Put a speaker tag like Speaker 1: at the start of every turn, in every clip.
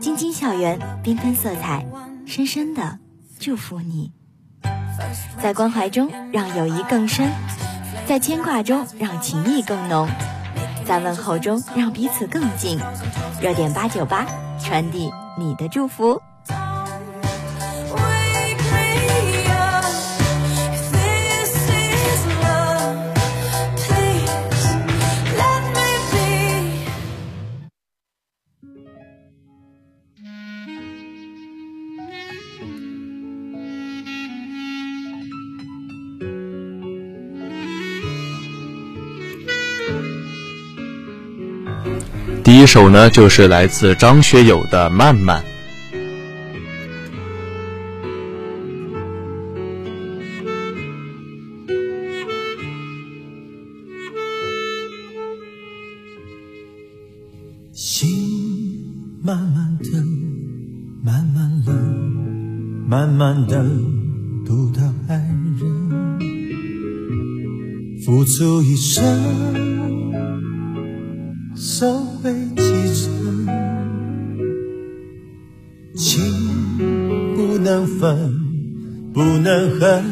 Speaker 1: 晶晶校园，缤纷色彩，深深的祝福你。在关怀中让友谊更深，在牵挂中让情谊更浓，在问候中让彼此更近。热点八九八，传递你的祝福。
Speaker 2: 第一首呢，就是来自张学友的《慢慢》。
Speaker 3: 心慢慢的，慢慢冷，慢慢的不到爱人，付出一生。收回几成，情不能分，不能恨，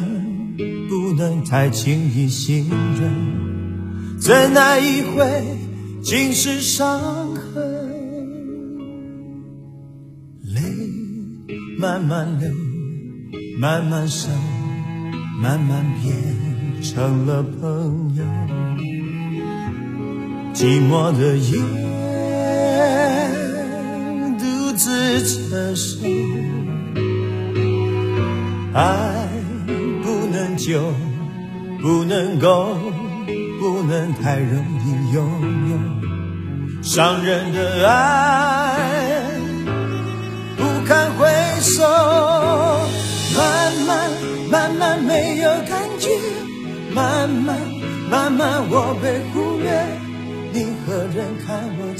Speaker 3: 不能太轻易信任，再来一回尽是伤痕。泪慢慢流，慢慢收，慢慢变成了朋友。寂寞的夜，独自承受。爱不能久，不能够，不能太容易拥有。伤人的爱，不堪回首。慢慢，慢慢没有感觉。慢慢，慢慢我被忽略。你何人看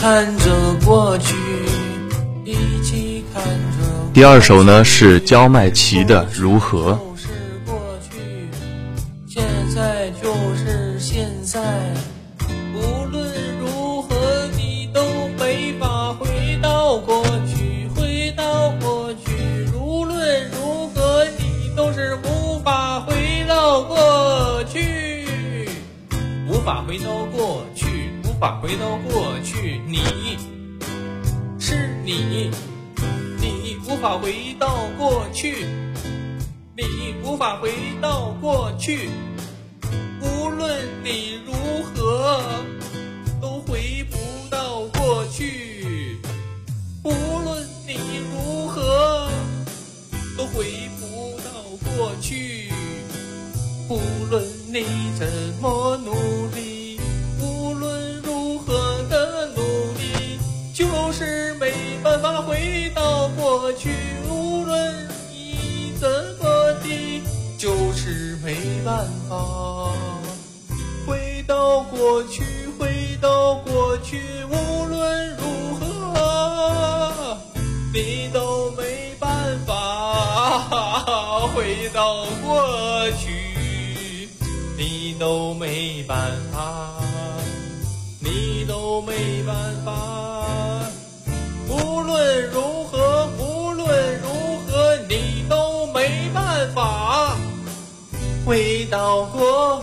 Speaker 2: 看着过去，一起看着。第二首呢是焦迈奇的《如何》。
Speaker 4: 现在就是现在，无论如何你都没法回到过去，回到过去。无论如何你都是无法回到过去，无法回到过去。无法回到过去，你是你，你无法回到过去，你无法回到过去，都没办法，你都没办法。无论如何，无论如何，你都没办法回到过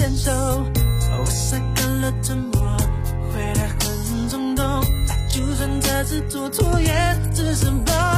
Speaker 4: 牵手，我撒开
Speaker 2: 了沉默，会答很冲动。就算这次做错，也只是不。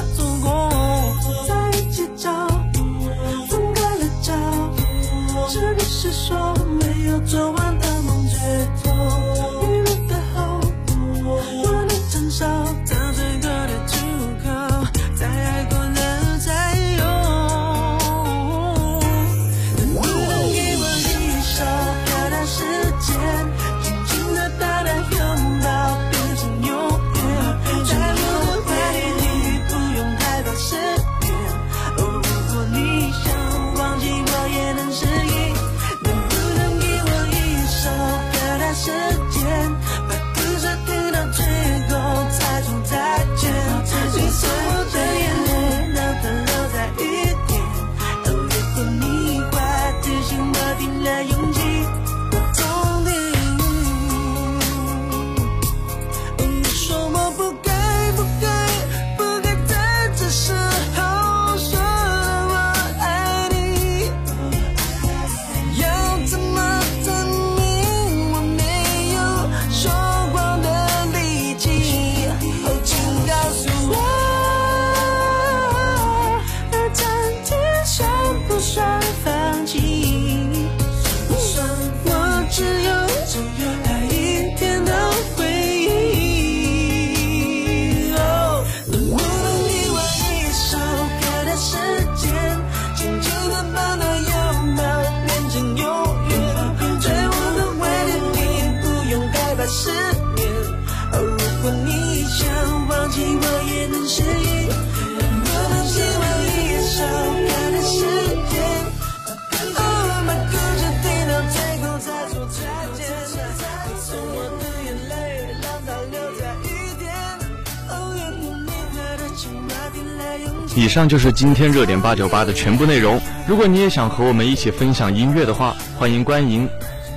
Speaker 5: 以上就是今天热点八九八的全部内容。如果你也想和我们一起分享音乐的话，欢迎欢迎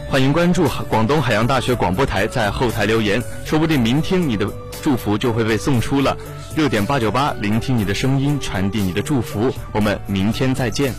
Speaker 5: 欢迎关注广东海洋大学广播台，在后台留言，说不定明天你的祝福就会被送出了。热点八九八，聆听你的声音，传递你的祝福。我们明天再见。